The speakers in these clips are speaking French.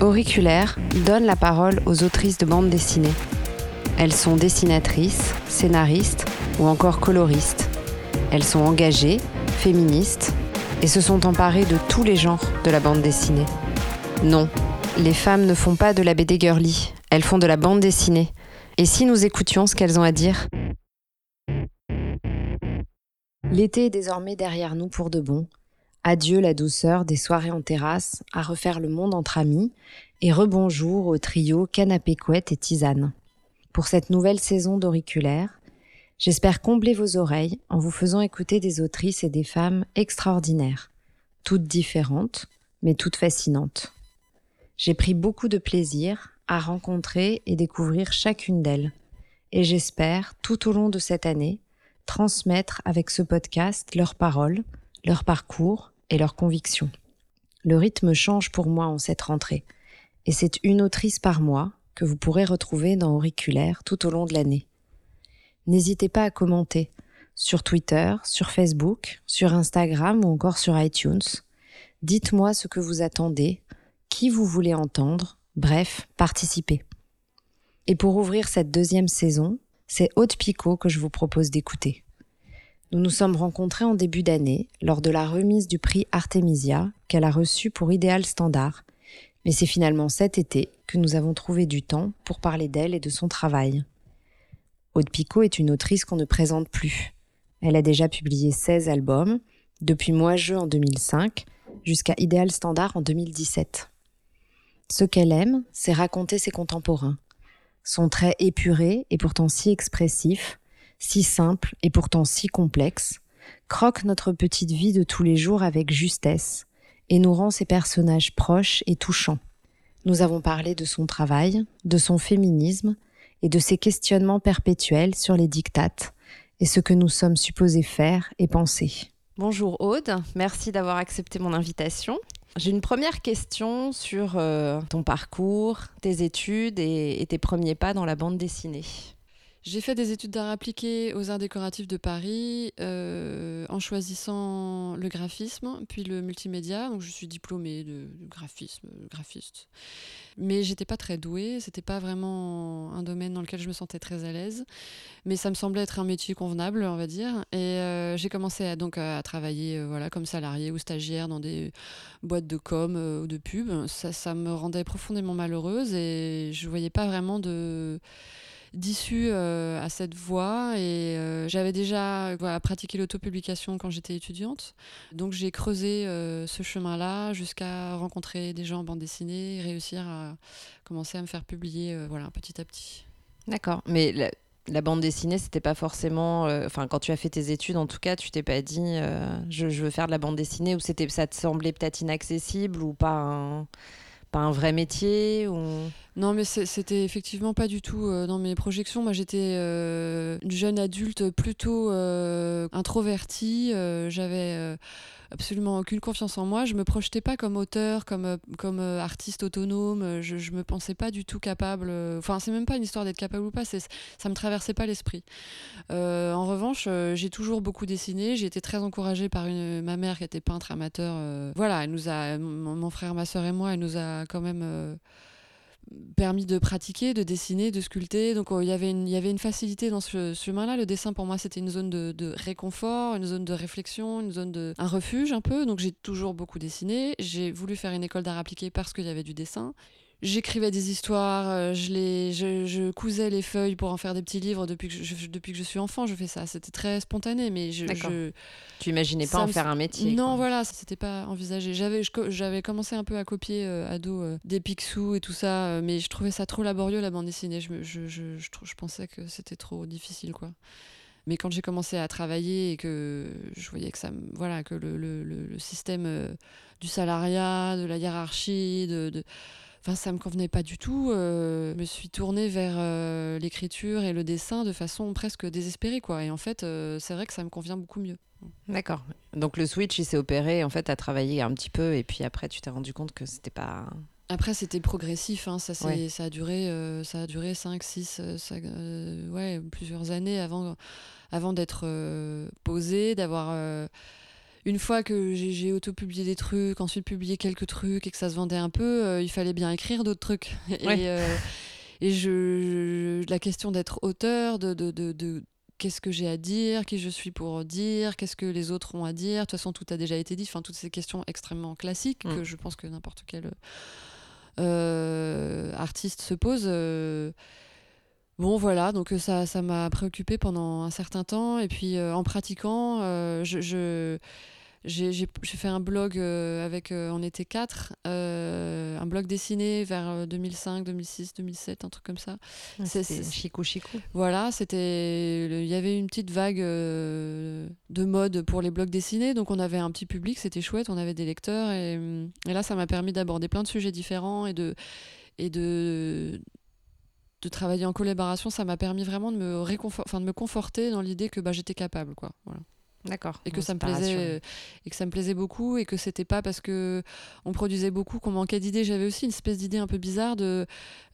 Auriculaire donne la parole aux autrices de bandes dessinées. Elles sont dessinatrices, scénaristes ou encore coloristes. Elles sont engagées, féministes et se sont emparées de tous les genres de la bande dessinée. Non, les femmes ne font pas de la BD girly, elles font de la bande dessinée. Et si nous écoutions ce qu'elles ont à dire? L'été est désormais derrière nous pour de bon. Adieu la douceur des soirées en terrasse, à refaire le monde entre amis, et rebonjour au trio canapé couette et tisane. Pour cette nouvelle saison d'auriculaire, j'espère combler vos oreilles en vous faisant écouter des autrices et des femmes extraordinaires, toutes différentes, mais toutes fascinantes. J'ai pris beaucoup de plaisir à rencontrer et découvrir chacune d'elles, et j'espère, tout au long de cette année, transmettre avec ce podcast leurs paroles, leur parcours et leurs convictions. Le rythme change pour moi en cette rentrée, et c'est une autrice par mois que vous pourrez retrouver dans Auriculaire tout au long de l'année. N'hésitez pas à commenter sur Twitter, sur Facebook, sur Instagram ou encore sur iTunes. Dites-moi ce que vous attendez, qui vous voulez entendre, bref, participez. Et pour ouvrir cette deuxième saison, c'est Haute Picot que je vous propose d'écouter. Nous nous sommes rencontrés en début d'année lors de la remise du prix Artemisia qu'elle a reçu pour Idéal Standard. Mais c'est finalement cet été que nous avons trouvé du temps pour parler d'elle et de son travail. Aude Picot est une autrice qu'on ne présente plus. Elle a déjà publié 16 albums, depuis Moi Je en 2005 jusqu'à Idéal Standard en 2017. Ce qu'elle aime, c'est raconter ses contemporains. Son trait épuré et pourtant si expressif si simple et pourtant si complexe, croque notre petite vie de tous les jours avec justesse et nous rend ses personnages proches et touchants. Nous avons parlé de son travail, de son féminisme et de ses questionnements perpétuels sur les dictates et ce que nous sommes supposés faire et penser. Bonjour Aude, merci d'avoir accepté mon invitation. J'ai une première question sur euh, ton parcours, tes études et tes premiers pas dans la bande dessinée. J'ai fait des études d'art appliqué aux arts décoratifs de Paris euh, en choisissant le graphisme, puis le multimédia. Donc je suis diplômée de, graphisme, graphiste. Mais j'étais pas très douée, c'était pas vraiment un domaine dans lequel je me sentais très à l'aise. Mais ça me semblait être un métier convenable, on va dire. Et euh, j'ai commencé à, donc à travailler euh, voilà, comme salarié ou stagiaire dans des boîtes de com ou de pub. Ça, ça me rendait profondément malheureuse et je voyais pas vraiment de d'issue euh, à cette voie et euh, j'avais déjà pratiqué l'autopublication quand j'étais étudiante. Donc j'ai creusé euh, ce chemin-là jusqu'à rencontrer des gens en bande dessinée et réussir à commencer à me faire publier voilà, petit à petit. D'accord, mais la, bande dessinée, c'était pas forcément. Enfin, quand tu as fait tes études, en tout cas, tu t'es pas dit je, veux faire de la bande dessinée ou ça te semblait peut-être inaccessible ou pas pas un vrai métier ou... Non, mais c'était effectivement pas du tout euh, dans mes projections. Moi, j'étais euh, une jeune adulte plutôt euh, introvertie. J'avais absolument aucune confiance en moi. Je me projetais pas comme auteur, comme, comme artiste autonome. Je, je me pensais pas du tout capable. Enfin, c'est même pas une histoire d'être capable ou pas. Ça me traversait pas l'esprit. en revanche, j'ai toujours beaucoup dessiné. J'ai été très encouragée par une, ma mère qui était peintre amateur. voilà, elle nous a, mon frère, ma soeur et moi, elle nous a quand même permis de pratiquer, de dessiner, de sculpter. Donc oh, il y avait une, y avait une facilité dans ce chemin-là. Le dessin pour moi c'était une zone de, réconfort, une zone de réflexion, une zone de un refuge un peu. Donc j'ai toujours beaucoup dessiné. J'ai voulu faire une école d'art appliqué parce qu'il y avait du dessin. J'écrivais des histoires, euh, je, les, je, je, cousais les feuilles pour en faire des petits livres depuis que je, depuis que je suis enfant. Je fais ça. C'était très spontané, mais je. je tu imaginais pas en faire un métier Non, voilà, c'était pas envisagé. J'avais, j'avais commencé un peu à copier euh, ado euh, des Picsou et tout ça, mais je trouvais ça trop laborieux la bande dessinée. Je, je, je, je, pensais que c'était trop difficile, quoi. Mais quand j'ai commencé à travailler et que je voyais que ça, voilà, que le, le, le système du salariat, de la hiérarchie, de, de Enfin, ça me convenait pas du tout. Euh, je me suis tournée vers euh, l'écriture et le dessin de façon presque désespérée, quoi. Et en fait, euh, c'est vrai que ça me convient beaucoup mieux. D'accord. Donc le switch, il s'est opéré. En fait, à travailler un petit peu, et puis après, tu t'es rendu compte que c'était pas. Après, c'était progressif. Hein. Ça, ça a duré, ça a duré 5, 6, ouais, plusieurs années avant, avant d'être posé, d'avoir une fois que j'ai auto-publié des trucs, ensuite publié quelques trucs et que ça se vendait un peu, euh, il fallait bien écrire d'autres trucs. Et, euh, et je, la question d'être auteur, de, de, de, qu'est-ce que j'ai à dire, qui je suis pour dire, qu'est-ce que les autres ont à dire. De toute façon, tout a déjà été dit. Enfin, toutes ces questions extrêmement classiques mm. que je pense que n'importe quel euh, artiste se pose. Bon voilà, donc ça ça m'a préoccupé pendant un certain temps et puis en pratiquant, je j'ai fait un blog euh, avec, euh, on était quatre, euh, un blog dessiné vers 2005, 2006, 2007, un truc comme ça. Ah, c'est Chico Chico. Voilà, c'était, il y avait une petite vague de mode pour les blogs dessinés, donc on avait un petit public, c'était chouette, on avait des lecteurs et, et là ça m'a permis d'aborder plein de sujets différents et de et de de travailler en collaboration, ça m'a permis vraiment de me réconfort, enfin de me conforter dans l'idée que bah, j'étais capable, quoi. Voilà. D'accord. Et que ça me plaisait euh, et que ça me plaisait beaucoup et que c'était pas parce que on produisait beaucoup qu'on manquait d'idées. J'avais aussi une espèce d'idée un peu bizarre de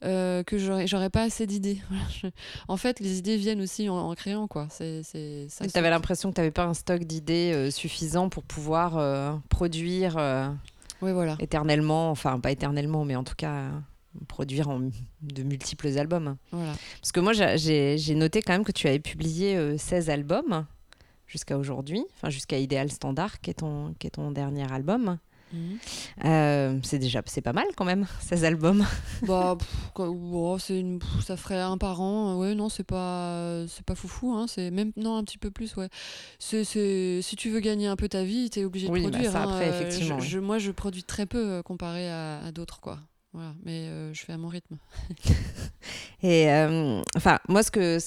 euh, que j'aurais pas assez d'idées. En fait, les idées viennent aussi en, créant quoi. C'est Tu avais l'impression que tu n'avais pas un stock d'idées euh, suffisant pour pouvoir produire. oui, voilà. Éternellement, enfin pas éternellement, mais en tout cas produire en, de multiples albums. Voilà. Parce que moi, j'ai noté quand même que tu avais publié 16 albums jusqu'à aujourd'hui, enfin jusqu'à Idéal Standard, qui est ton, qui est ton dernier album. Mhm. Euh, c'est déjà c'est pas mal quand même 16 albums bah c'est une, ça ferait un par an ouais non c'est pas c'est pas foufou hein, c'est même non un petit peu plus ouais si tu veux gagner un peu ta vie tu es obligé de bah, produire ça, hein, après, euh, effectivement, je, moi je produis très peu euh, comparé à, à d'autres quoi voilà, mais euh, je fais à mon rythme. et euh, enfin, moi, ce que,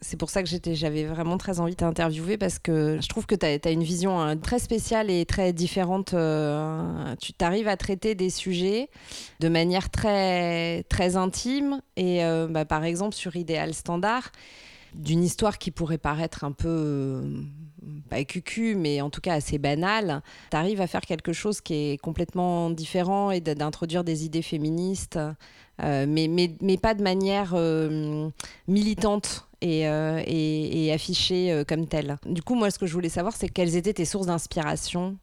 c'est pour ça que j'étais, j'avais vraiment très envie de t'interviewer parce que je trouve que tu as, une vision hein, très spéciale et très différente. Euh, tu t'arrives à traiter des sujets de manière très, très intime. Et bah, par exemple, sur Idéal Standard, d'une histoire qui pourrait paraître un peu pas cucu, mais en tout cas assez banal, tu arrives à faire quelque chose qui est complètement différent et d'introduire des idées féministes, euh, mais, mais, mais, pas de manière euh, militante et, euh, et, affichée comme telle. Du coup, moi, ce que je voulais savoir, c'est quelles étaient tes sources d'inspiration,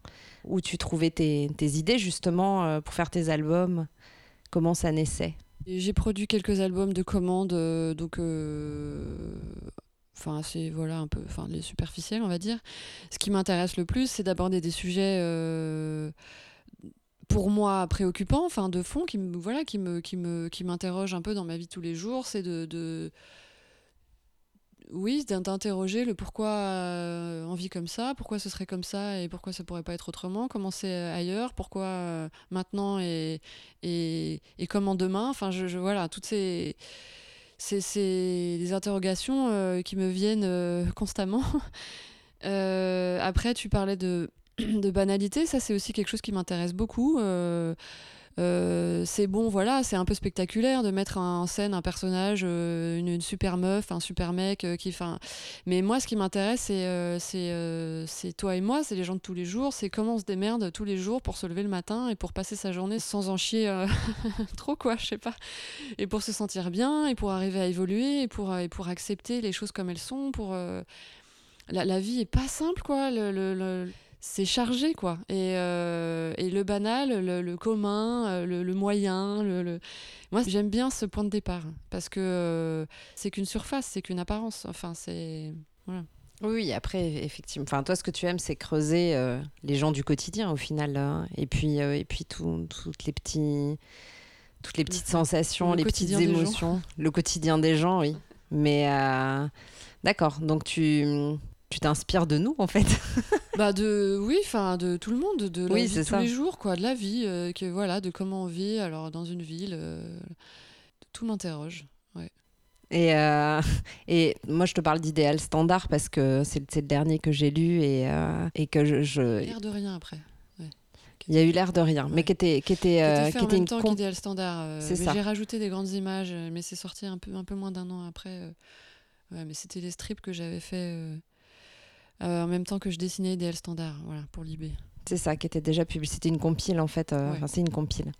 où tu trouvais tes idées justement pour faire tes albums, comment ça naissait? J'ai produit quelques albums de commande, donc enfin c'est voilà un peu enfin les superficiels on va dire. Ce qui m'intéresse le plus c'est d'aborder des sujets euh, pour moi préoccupants enfin de fond qui me voilà qui me qui me qui m'interrogent un peu dans ma vie tous les jours. C'est de oui d'interroger le pourquoi euh, on vit comme ça pourquoi ce serait comme ça et pourquoi ça pourrait pas être autrement comment c'est ailleurs pourquoi euh, maintenant et, et, et comment demain enfin je, voilà toutes ces c'est des interrogations euh, qui me viennent euh, constamment. Euh, après, tu parlais de, de banalité, ça c'est aussi quelque chose qui m'intéresse beaucoup. Euh, c'est bon, voilà, c'est un peu spectaculaire de mettre en scène un personnage, euh, une, super meuf, un super mec. Euh, qui, mais moi, ce qui m'intéresse, c'est c'est toi et moi, c'est les gens de tous les jours, c'est comment on se démerde tous les jours pour se lever le matin et pour passer sa journée sans en chier trop, quoi, je sais pas. Et pour se sentir bien, et pour arriver à évoluer, et pour, et pour accepter les choses comme elles sont, pour... La, la, vie est pas simple, quoi. le, le c'est chargé quoi et, euh, et le banal le, commun euh, le, moyen le, moi j'aime bien ce point de départ parce que euh, c'est qu'une surface c'est qu'une apparence enfin c'est voilà oui, après, effectivement. Enfin, toi, ce que tu aimes, c'est creuser les gens du quotidien, au final. Hein. Et puis, et puis tout, toutes les petits, toutes les petites sensations, les petites émotions, le quotidien des gens, oui. Mais d'accord. Donc tu, tu t'inspires de nous en fait bah de oui enfin de tout le monde de la vie de tous les jours quoi de la vie euh, que voilà de comment on vit alors dans une ville euh, tout m'interroge ouais. et, euh, et moi je te parle d'idéal standard parce que c'est le dernier que j'ai lu et, et que je, je... l'air de rien après il y a eu l'air de rien, mais qui était qui était, qui était, en même temps qu'idéal standard. c'est ça. J'ai rajouté des grandes images, mais c'est sorti un peu un peu moins d'un an après. Ouais, mais c'était les strips que j'avais fait en même temps que je dessinais Idéal Standard, voilà, pour Libé. C'est ça, qui était déjà publié. C'était une compile en fait. Enfin, c'est une compile.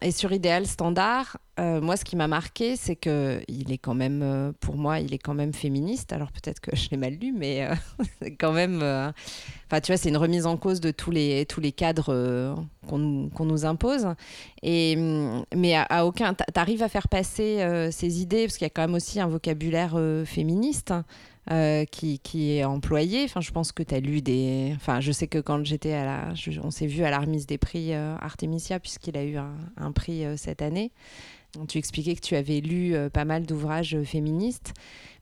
Et sur Idéal Standard, euh, moi, ce qui m'a marqué, c'est que il est quand même, euh, pour moi, il est quand même féministe. Alors peut-être que je l'ai mal lu, mais euh, c'est quand même. Enfin, tu vois, c'est une remise en cause de tous les tous les cadres qu'on nous impose. Et mais à, à aucun, t'arrives à faire passer ces idées parce qu'il y a quand même aussi un vocabulaire féministe. Euh, qui, est employé. Enfin, je pense que tu as lu des. Enfin, je sais que quand j'étais à la. on s'est vu à la remise des prix euh, Artemisia, puisqu'il a eu un, prix euh, cette année. Tu expliquais que tu avais lu pas mal d'ouvrages féministes,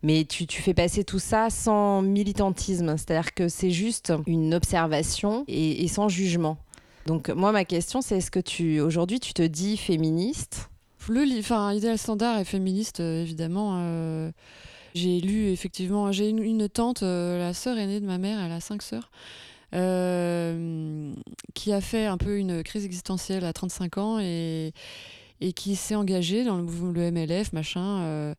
mais tu, fais passer tout ça sans militantisme, c'est-à-dire que c'est juste une observation et, et, sans jugement. Donc moi, ma question, c'est est-ce que tu aujourd'hui tu te dis féministe? Le, enfin, idéal standard est féministe, évidemment. J'ai lu effectivement, j'ai une, tante, euh, la sœur aînée de ma mère, elle a cinq sœurs, euh, qui a fait un peu une crise existentielle à 35 ans et, et qui s'est engagée dans le, le MLF, machin.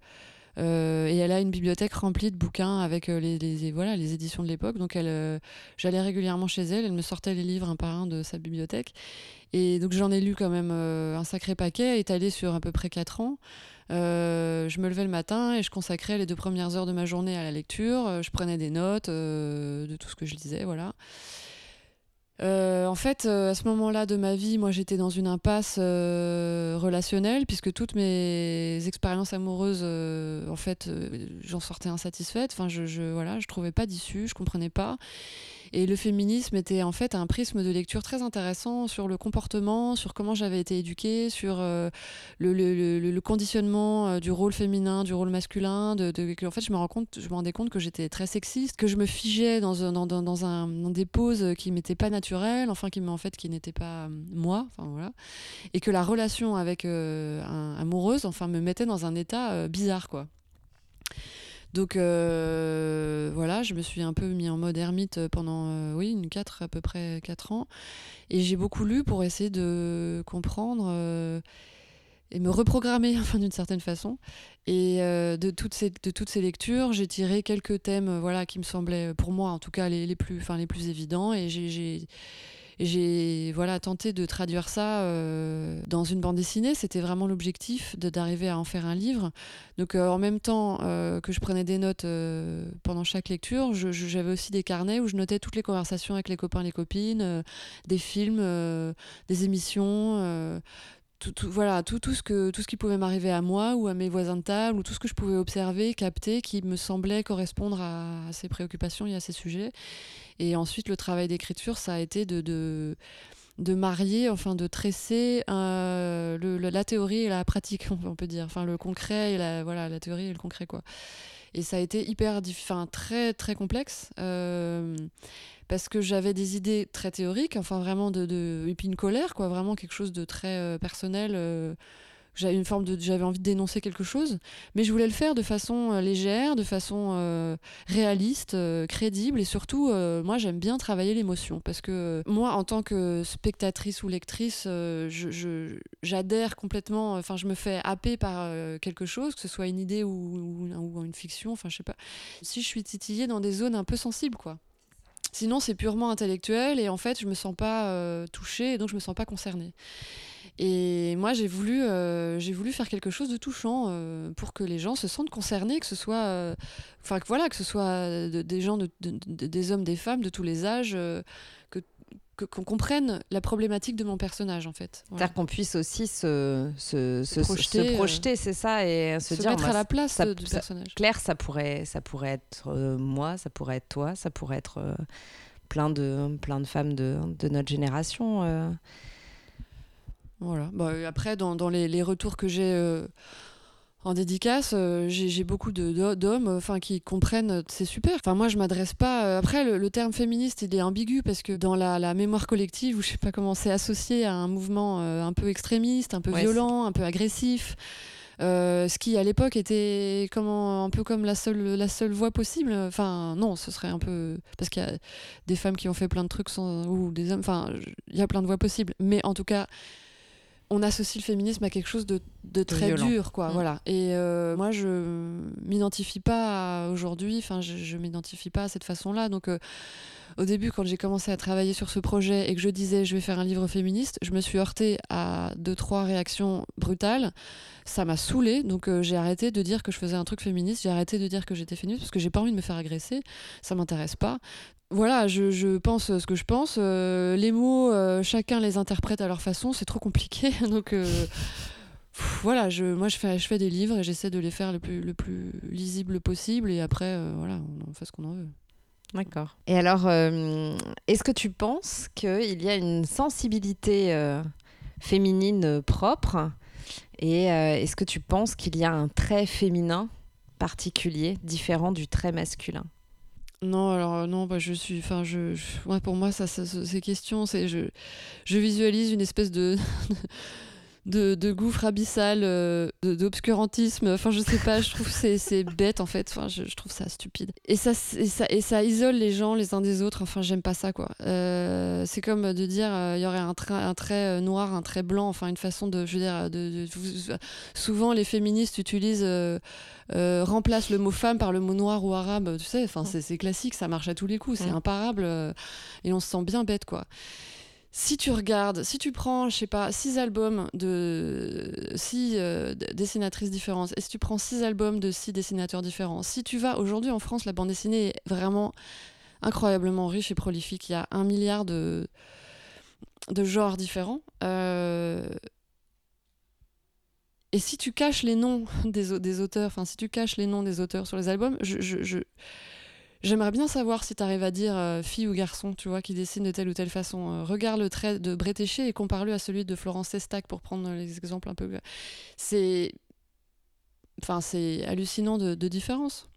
Euh, et elle a une bibliothèque remplie de bouquins avec les, voilà, les éditions de l'époque. Donc j'allais régulièrement chez elle, elle me sortait les livres un par un de sa bibliothèque. Et donc j'en ai lu quand même un sacré paquet, étalé sur à peu près 4 ans. Euh, je me levais le matin et je consacrais les deux premières heures de ma journée à la lecture. Euh, je prenais des notes euh, de tout ce que je lisais, voilà. en fait, à ce moment-là de ma vie, moi, j'étais dans une impasse relationnelle puisque toutes mes expériences amoureuses, en fait, j'en sortais insatisfaite. Enfin, je, je, voilà, je trouvais pas d'issue, je comprenais pas. Et le féminisme était en fait un prisme de lecture très intéressant sur le comportement, sur comment j'avais été éduquée, sur euh, le, conditionnement euh, du rôle féminin, du rôle masculin. De, en fait, je me, rends compte, je me rendais compte que j'étais très sexiste, que je me figeais dans, dans, un, des poses qui m'étaient pas naturelles, enfin qui fait n'étaient pas euh, moi, enfin voilà, et que la relation avec un, amoureuse, enfin me mettait dans un état bizarre quoi. Donc euh, voilà, je me suis un peu mis en mode ermite pendant, euh, oui, une 4, à peu près 4 ans. Et j'ai beaucoup lu pour essayer de comprendre euh, et me reprogrammer, enfin d'une certaine façon. Et de, toutes ces, de toutes ces lectures, j'ai tiré quelques thèmes voilà, qui me semblaient, pour moi en tout cas, les, les plus, les plus évidents. Et j'ai j'ai voilà tenté de traduire ça euh, dans une bande dessinée. C'était vraiment l'objectif d'arriver à en faire un livre. Donc euh, en même temps euh, que je prenais des notes pendant chaque lecture, j'avais aussi des carnets où je notais toutes les conversations avec les copains les copines, des films, des émissions. Tout, voilà tout, tout ce que tout ce qui pouvait m'arriver à moi ou à mes voisins de table ou tout ce que je pouvais observer capter qui me semblait correspondre à, ces préoccupations et à ces sujets et ensuite, le travail d'écriture, ça a été de, de, de, marier, enfin de tresser euh, le, la théorie et la pratique, on peut dire. Enfin, le concret et la, voilà, la théorie et le concret, quoi. Et ça a été hyper, enfin, très, très complexe. Euh, parce que j'avais des idées très théoriques, enfin vraiment de, de, une colère, quoi, vraiment quelque chose de très euh, personnel j'avais une forme de j'avais envie de dénoncer quelque chose mais je voulais le faire de façon euh, légère de façon euh, réaliste euh, crédible et surtout moi j'aime bien travailler l'émotion parce que moi en tant que spectatrice ou lectrice j'adhère complètement enfin je me fais happer par quelque chose que ce soit une idée ou, ou, une fiction enfin je sais pas. Si je suis titillée dans des zones un peu sensibles quoi Sinon, c'est purement intellectuel et en fait, je me sens pas touchée et donc je me sens pas concernée. Et moi, j'ai voulu, euh, faire quelque chose de touchant euh, pour que les gens se sentent concernés, que ce soit, euh, voilà, que ce soit des gens, de, des hommes, des femmes, de tous les âges, qu'on comprenne la problématique de mon personnage en fait. C'est-à-dire qu'on puisse aussi se, se, se, projeter, projeter c'est ça, et se, dire mettre à la place ça, du personnage. Claire, ça pourrait, ça pourrait être moi, ça pourrait être toi, ça pourrait être plein de, plein de femmes de, de notre génération. Voilà. Bah, après, dans, dans les, les, retours que j'ai euh, en dédicace, euh, j'ai beaucoup d'hommes enfin, qui comprennent, euh, c'est super. Enfin, moi, je m'adresse pas. après, le, terme féministe, il est ambigu parce que dans la, la mémoire collective, ou je sais pas comment c'est associé à un mouvement un peu extrémiste, un peu violent, un peu agressif. ce qui à l'époque était comment, un peu comme la seule, la seule voie possible. Enfin, non, ce serait un peu. Parce qu'il y a des femmes qui ont fait plein de trucs sans, ou des hommes. Enfin, il y a plein de voies possibles. Mais en tout cas, on associe le féminisme à quelque chose de, très dur, quoi. Mm. Voilà. Et euh, moi, je m'identifie pas aujourd'hui. Enfin, je, je m'identifie pas à cette façon-là. Donc, euh, au début, quand j'ai commencé à travailler sur ce projet et que je disais je vais faire un livre féministe, je me suis heurtée à deux trois réactions brutales. Ça m'a saoulée, donc euh, j'ai arrêté de dire que je faisais un truc féministe. J'ai arrêté de dire que j'étais féministe parce que j'ai pas envie de me faire agresser. Ça m'intéresse pas voilà, je, pense ce que je pense. Euh, les mots, euh, chacun les interprète à leur façon, c'est trop compliqué. Donc voilà, je, moi je fais, des livres et j'essaie de les faire le plus, le plus lisible possible. Et après, voilà, on fait ce qu'on en veut. D'accord. Et alors, est-ce que tu penses qu'il y a une sensibilité féminine propre Et est-ce que tu penses qu'il y a un trait féminin particulier, différent du trait masculin? Non, alors euh, non, bah, je suis. Enfin, je, pour moi, ça, ces questions, c'est je, je visualise une espèce de de, gouffre abyssal, euh, d'obscurantisme. Enfin, je sais pas, je trouve c'est c'est bête en fait. Enfin, je, trouve ça stupide. Et ça, et ça, et ça isole les gens les uns des autres. Enfin, j'aime pas ça quoi. Euh, c'est comme de dire il y aurait un, trait, un trait noir, un trait blanc. Enfin, une façon de, je veux dire, de, souvent les féministes utilisent euh, remplace le mot femme par le mot noir ou arabe, tu sais, enfin c'est classique, ça marche à tous les coups, c'est imparable euh, et on se sent bien bête quoi. Si tu regardes, si tu prends, je sais pas, six albums de six euh, dessinatrices différentes, et si tu prends six albums de six dessinateurs différents, si tu vas aujourd'hui en France, la bande dessinée est vraiment incroyablement riche et prolifique. Il y a un milliard de, de genres différents. Et si tu caches les noms des auteurs, enfin si tu caches les noms des auteurs sur les albums, je, j'aimerais bien savoir si tu arrives à dire euh, fille ou garçon, tu vois, qui dessine de telle ou telle façon. Euh, regarde le trait de Bretéché et compare-le à celui de Florence Sestac pour prendre les exemples un peu. C'est, enfin c'est hallucinant de, différence.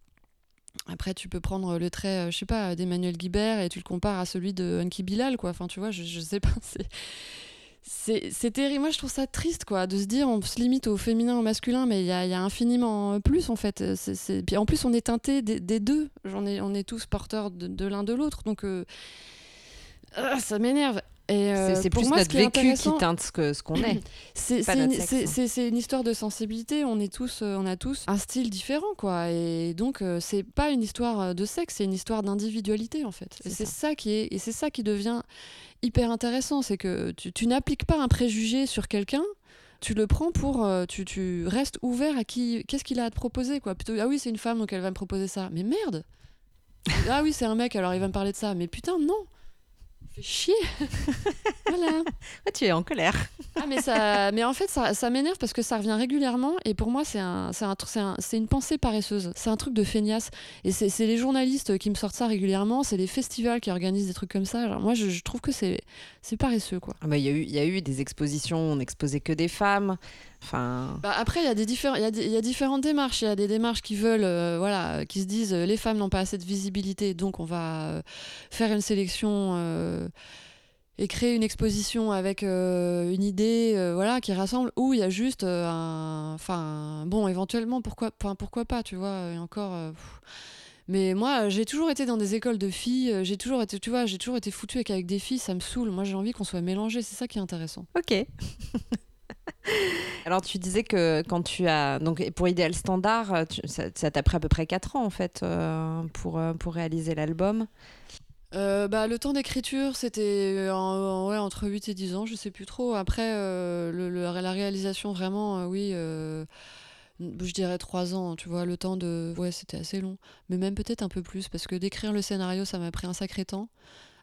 Après, tu peux prendre le trait, euh, je sais pas, d'Emmanuel Guibert et tu le compares à celui de Anki Bilal, quoi. Enfin, tu vois, je, je sais pas. c'est terrible. Moi, je trouve ça triste, quoi, de se dire on se limite au féminin, au masculin, mais il y a, infiniment plus, en fait. Puis en plus, on est teinté des, deux. On est, on est tous porteurs de, l'un de l'autre. Donc, euh, ah, ça m'énerve. Euh, c'est plus notre vécu qui teinte ce qu'on est. c'est une, une, histoire de sensibilité. On est tous, euh, on a tous un style différent, quoi. Et donc, c'est pas une histoire de sexe, c'est une histoire d'individualité, en fait. Et c'est ça. qui est, et c'est ça qui devient hyper intéressant, c'est que tu, n'appliques pas un préjugé sur quelqu'un, tu le prends pour euh, tu, tu, restes ouvert à qui qu'est-ce qu'il a à te proposer quoi plutôt ah oui c'est une femme donc elle va me proposer ça mais merde ah oui c'est un mec alors il va me parler de ça mais putain non fais chier. voilà. tu es en colère. ah, mais, ça, mais en fait, ça, ça m'énerve parce que ça revient régulièrement et pour moi, c'est un, un, un, une pensée paresseuse. C'est un truc de feignasse. Et c'est les journalistes qui me sortent ça régulièrement, c'est les festivals qui organisent des trucs comme ça. Moi, je, trouve que c'est paresseux. quoi. Ah bah, il y, y, a eu des expositions, on n'exposait que des femmes. Enfin... Bah après, il y, a des y, y a différentes démarches. Il y a des démarches qui veulent, euh, voilà, qui se disent euh, les femmes n'ont pas assez de visibilité, donc on va euh, faire une sélection et créer une exposition avec une idée, voilà, qui rassemble. Ou il y a juste un, enfin, bon, éventuellement, pourquoi, pourquoi pas, tu vois, et encore. mais moi, j'ai toujours été dans des écoles de filles. J'ai toujours été, tu vois, j'ai toujours été foutue avec, avec des filles. Ça me saoule. Moi, j'ai envie qu'on soit mélangés. C'est ça qui est intéressant. Ok. Alors tu disais que quand tu as donc pour Idéal Standard, ça t'a pris à peu près 4 ans en fait euh, pour, euh, pour réaliser l'album. Euh, bah, le temps d'écriture, c'était ouais, entre 8 et 10 ans, je sais plus trop. Après, la réalisation, vraiment, oui, je dirais 3 ans, tu vois, le temps de... Ouais, c'était assez long. Mais même peut-être un peu plus, parce que d'écrire le scénario, ça m'a pris un sacré temps.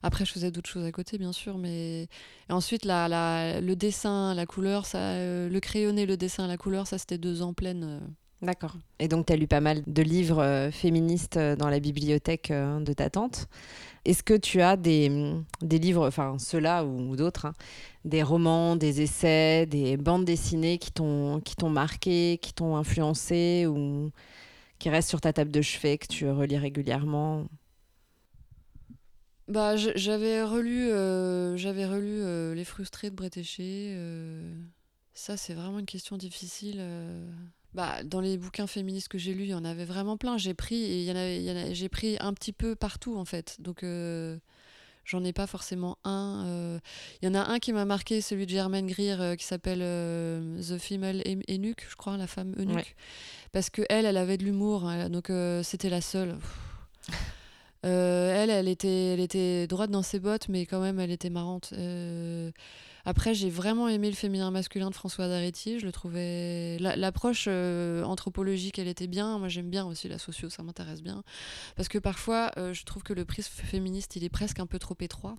Après, je faisais d'autres choses à côté, bien sûr, mais ensuite, le dessin, la couleur, ça, euh, le crayonné, le dessin, la couleur, ça, c'était deux ans pleines. Euh. D'accord. Et donc, tu as lu pas mal de livres euh, féministes dans la bibliothèque de ta tante. Est-ce que tu as des, des livres, enfin ceux-là ou, d'autres, hein, des romans, des essais, des bandes dessinées qui t'ont marqué, qui t'ont influencé ou qui restent sur ta table de chevet, que tu relis régulièrement? Bah, j'avais relu, euh, j'avais relu euh, Les Frustrés de Bretéché. Euh. ça, c'est vraiment une question difficile. Bah, dans les bouquins féministes que j'ai lus, il y en avait vraiment plein. J'ai pris, et y en avait, j'ai pris un petit peu partout, en fait. Donc, J'en ai pas forcément un. Il y en a un qui m'a marqué, celui de Germaine Greer, qui s'appelle The Female Eunuch, je crois, la femme eunuque. Parce que elle, elle avait de l'humour, hein, donc c'était la seule. Elle, elle était, elle était droite dans ses bottes, mais quand même, elle était marrante. Après, j'ai vraiment aimé le féminin masculin de François Daretti. Je le trouvais. L'approche euh, anthropologique, elle était bien. Moi, j'aime bien aussi la socio, ça m'intéresse bien. Parce que parfois, euh, je trouve que le prisme féministe, il est presque un peu trop étroit.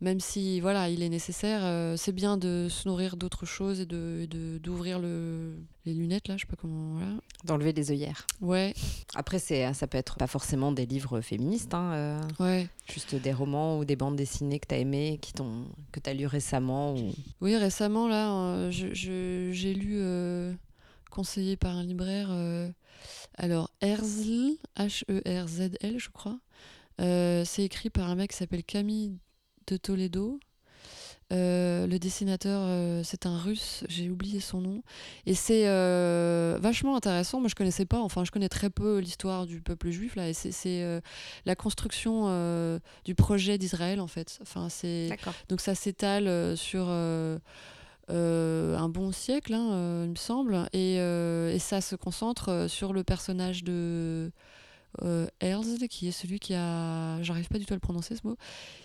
Même si, voilà, il est nécessaire. Euh, c'est bien de se nourrir d'autres choses et d'ouvrir de, d'ouvrir le, les lunettes, là, je sais pas comment. Voilà. D'enlever les œillères. Ouais. Après, ça peut être pas forcément des livres féministes. Hein, ouais. Juste des romans ou des bandes dessinées que tu as aimées, qui que tu as lu récemment oui, récemment, là, euh, j'ai lu, euh, conseillé par un libraire, euh, alors Herzl, H-E-R-Z-L, je crois. c'est écrit par un mec qui s'appelle Camille de Toledo. Euh, le dessinateur, euh, c'est un russe, j'ai oublié son nom. Et c'est euh, vachement intéressant. Moi, je connaissais pas, enfin, je connais très peu l'histoire du peuple juif, là. Et c'est la construction du projet d'Israël, en fait. Enfin, c'est... Donc, ça s'étale sur. un bon siècle, hein, il me semble, et, et, ça se concentre sur le personnage de euh, qui est celui qui a, j'arrive pas du tout à le prononcer ce mot,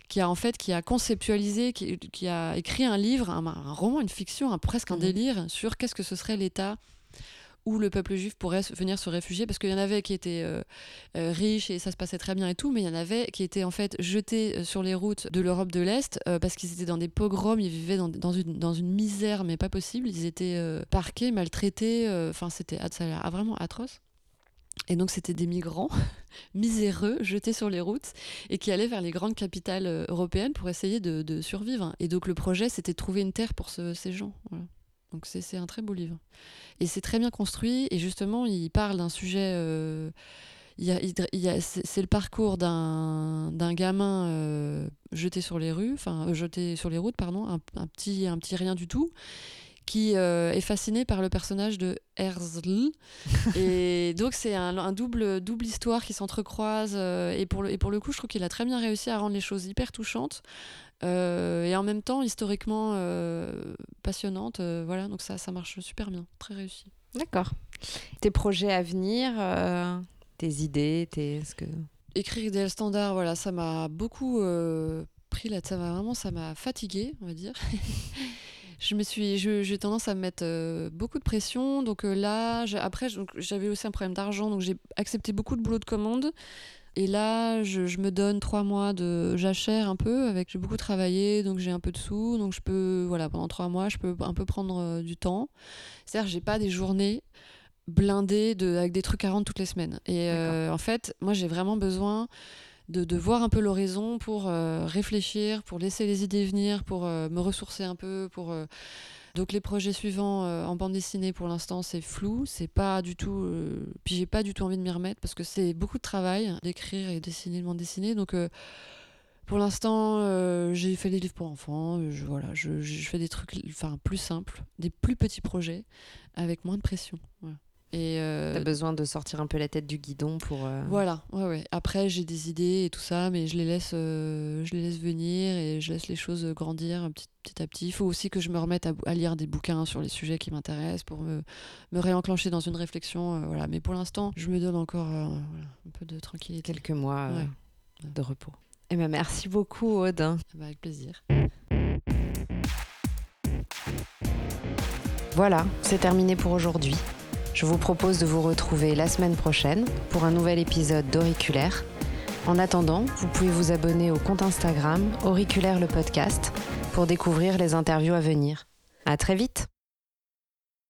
qui a en fait, qui a conceptualisé, qui, a écrit un livre, un, roman, une fiction, presque un mhm. délire sur qu'est-ce que ce serait l'État où le peuple juif pourrait venir se réfugier, parce qu'il y en avait qui étaient euh, euh, riches et ça se passait très bien et tout, mais il y en avait qui étaient en fait jetés euh, sur les routes de l'Europe de l'Est parce qu'ils étaient dans des pogroms, ils vivaient dans, dans, une, dans une misère mais pas possible, ils étaient parqués, maltraités, enfin c'était ça a vraiment atroce. Et donc c'était des migrants miséreux jetés sur les routes et qui allaient vers les grandes capitales euh, européennes pour essayer de, survivre. Et donc le projet c'était de trouver une terre pour ces gens. Donc c'est un très beau livre. Et c'est très bien construit et justement il parle d'un sujet... Euh, c'est le parcours d'un gamin euh, jeté sur les rues, enfin jeté sur les routes, pardon, un, petit, un petit rien du tout, qui euh, est fasciné par le personnage de Herzl. et donc c'est un, double, double histoire qui s'entrecroise. Euh, et, pour le, et pour le coup, je trouve qu'il a très bien réussi à rendre les choses hyper touchantes. Euh, et en même temps, historiquement passionnantes. voilà, donc ça, ça marche super bien, très réussi. D'accord. Tes projets à venir, tes idées, tes... Ce que... Écrire des standards, voilà, ça m'a beaucoup pris là, ça m'a vraiment, ça m'a fatigué, on va dire. je me suis, j'ai tendance à me mettre euh, beaucoup de pression. Donc euh, là, après, j'avais aussi un problème d'argent, donc j'ai accepté beaucoup de boulot de commande. Et là, je, me donne trois mois de jachère un peu, avec j'ai beaucoup travaillé, donc j'ai un peu de sous, donc je peux, voilà, pendant trois mois, je peux un peu prendre euh, du temps. C'est-à-dire, j'ai pas des journées blindées de, avec des trucs à rendre toutes les semaines. Et en fait, moi, j'ai vraiment besoin de, voir un peu l'horizon pour euh, réfléchir, pour laisser les idées venir, pour euh, me ressourcer un peu, pour euh, donc les projets suivants en bande dessinée pour l'instant c'est flou, c'est pas du tout puis j'ai pas du tout envie de m'y remettre parce que c'est beaucoup de travail d'écrire et dessiner une bande dessinée donc pour l'instant, j'ai fait des livres pour enfants. Je, voilà, je, fais des trucs enfin, plus simples, des plus petits projets avec moins de pression. Et euh, T'as besoin de sortir un peu la tête du guidon pour. Euh, voilà, ouais, ouais. Après, j'ai des idées et tout ça, mais je les laisse, euh, je les laisse venir et je laisse les choses grandir petit, petit à petit. Il faut aussi que je me remette à, lire des bouquins sur les sujets qui m'intéressent pour me, me réenclencher dans une réflexion. voilà. Mais pour l'instant, je me donne encore un peu de tranquillité. Quelques mois de repos. Eh ben, merci beaucoup, Aude. Bah, avec plaisir. Voilà, c'est terminé pour aujourd'hui. Je vous propose de vous retrouver la semaine prochaine pour un nouvel épisode d'Auriculaire. En attendant, vous pouvez vous abonner au compte Instagram Auriculaire le podcast pour découvrir les interviews à venir. À très vite!